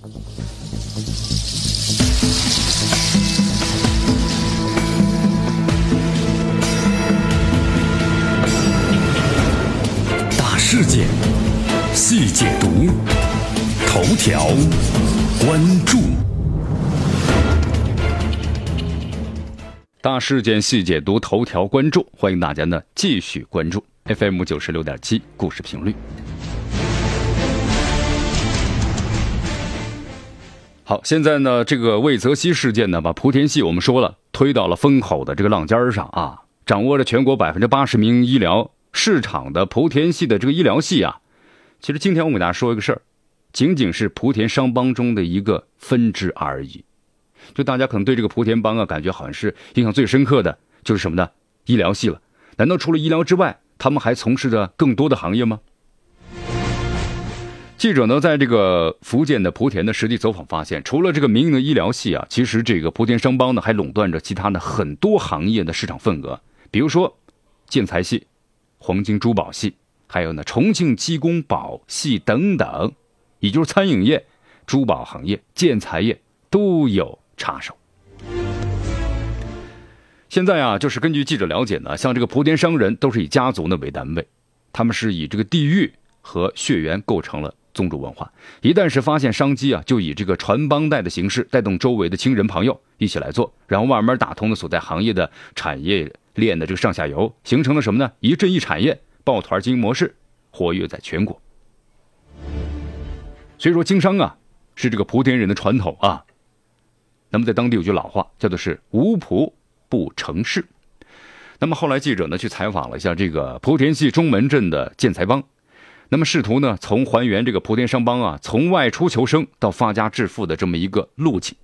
大事件，细解读，头条关注。大事件细解读，头条关注，欢迎大家呢继续关注 FM 九十六点七故事频率。好，现在呢，这个魏则西事件呢，把莆田系我们说了推到了风口的这个浪尖上啊，掌握着全国百分之八十名医疗市场的莆田系的这个医疗系啊，其实今天我给大家说一个事儿，仅仅是莆田商帮中的一个分支而已。就大家可能对这个莆田帮啊，感觉好像是印象最深刻的就是什么呢？医疗系了。难道除了医疗之外，他们还从事着更多的行业吗？记者呢，在这个福建的莆田的实地走访发现，除了这个民营的医疗系啊，其实这个莆田商帮呢，还垄断着其他的很多行业的市场份额。比如说，建材系、黄金珠宝系，还有呢，重庆鸡公煲系等等，也就是餐饮业、珠宝行业、建材业都有插手。现在啊，就是根据记者了解呢，像这个莆田商人都是以家族呢为单位，他们是以这个地域和血缘构成了。宗主文化，一旦是发现商机啊，就以这个传帮带的形式带动周围的亲人朋友一起来做，然后慢慢打通了所在行业的产业链的这个上下游，形成了什么呢？一镇一产业抱团经营模式，活跃在全国。所以说经商啊，是这个莆田人的传统啊。那么在当地有句老话，叫做是无仆不成事。那么后来记者呢去采访了一下这个莆田系中门镇的建材帮。那么试图呢，从还原这个莆田商帮啊，从外出求生到发家致富的这么一个路径。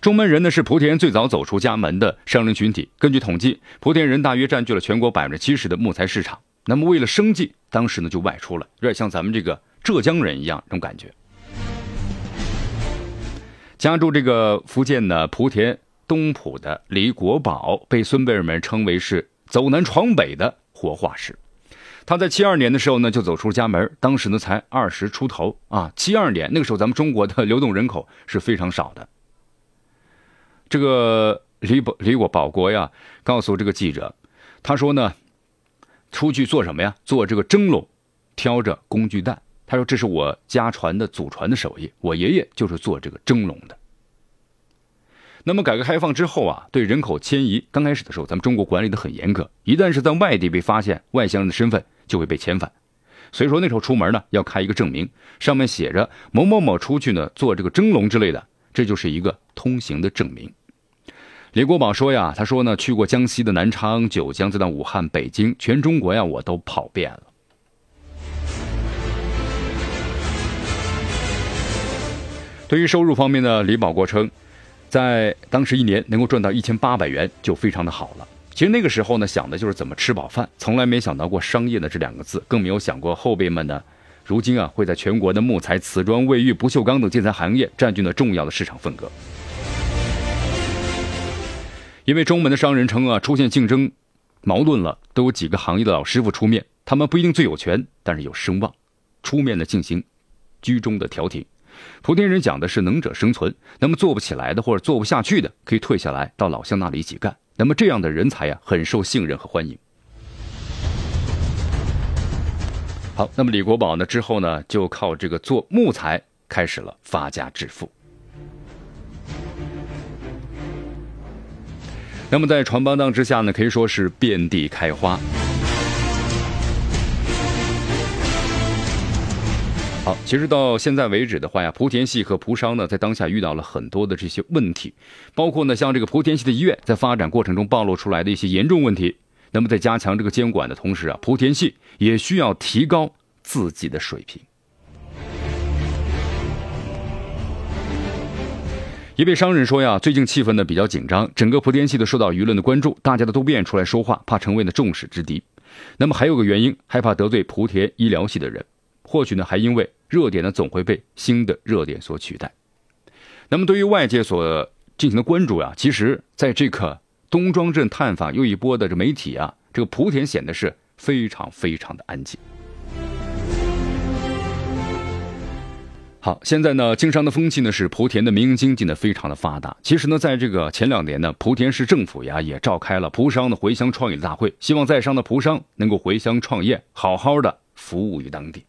中门人呢是莆田最早走出家门的商人群体。根据统计，莆田人大约占据了全国百分之七十的木材市场。那么为了生计，当时呢就外出了，有点像咱们这个浙江人一样这种感觉。家住这个福建的莆田东浦的李国宝，被孙辈们称为是走南闯北的活化石。他在七二年的时候呢，就走出家门，当时呢才二十出头啊。七二年那个时候，咱们中国的流动人口是非常少的。这个李宝李国保国呀，告诉这个记者，他说呢，出去做什么呀？做这个蒸笼，挑着工具担。他说这是我家传的祖传的手艺，我爷爷就是做这个蒸笼的。那么改革开放之后啊，对人口迁移刚开始的时候，咱们中国管理的很严格，一旦是在外地被发现外乡人的身份。就会被遣返，所以说那时候出门呢要开一个证明，上面写着某某某出去呢做这个蒸笼之类的，这就是一个通行的证明。李国宝说呀，他说呢去过江西的南昌、九江，再到武汉、北京，全中国呀我都跑遍了。对于收入方面呢，李保国称，在当时一年能够赚到一千八百元就非常的好了。其实那个时候呢，想的就是怎么吃饱饭，从来没想到过商业的这两个字，更没有想过后辈们呢，如今啊会在全国的木材、瓷砖、卫浴、不锈钢等建材行业占据了重要的市场份额。因为中门的商人称啊，出现竞争矛盾了，都有几个行业的老师傅出面，他们不一定最有权，但是有声望，出面的进行居中的调停。莆田人讲的是能者生存，那么做不起来的或者做不下去的，可以退下来到老乡那里一起干。那么这样的人才呀，很受信任和欢迎。好，那么李国宝呢之后呢，就靠这个做木材开始了发家致富。那么在船帮当之下呢，可以说是遍地开花。好，其实到现在为止的话呀，莆田系和莆商呢，在当下遇到了很多的这些问题，包括呢，像这个莆田系的医院在发展过程中暴露出来的一些严重问题。那么在加强这个监管的同时啊，莆田系也需要提高自己的水平。一位商人说呀，最近气氛呢比较紧张，整个莆田系都受到舆论的关注，大家都不愿意出来说话，怕成为了众矢之的。那么还有个原因，害怕得罪莆田医疗系的人。或许呢，还因为热点呢总会被新的热点所取代。那么对于外界所进行的关注啊，其实在这个东庄镇探访又一波的这媒体啊，这个莆田显得是非常非常的安静。好，现在呢，经商的风气呢是莆田的民营经济呢非常的发达。其实呢，在这个前两年呢，莆田市政府呀也召开了莆商的回乡创业大会，希望在商的莆商能够回乡创业，好好的服务于当地。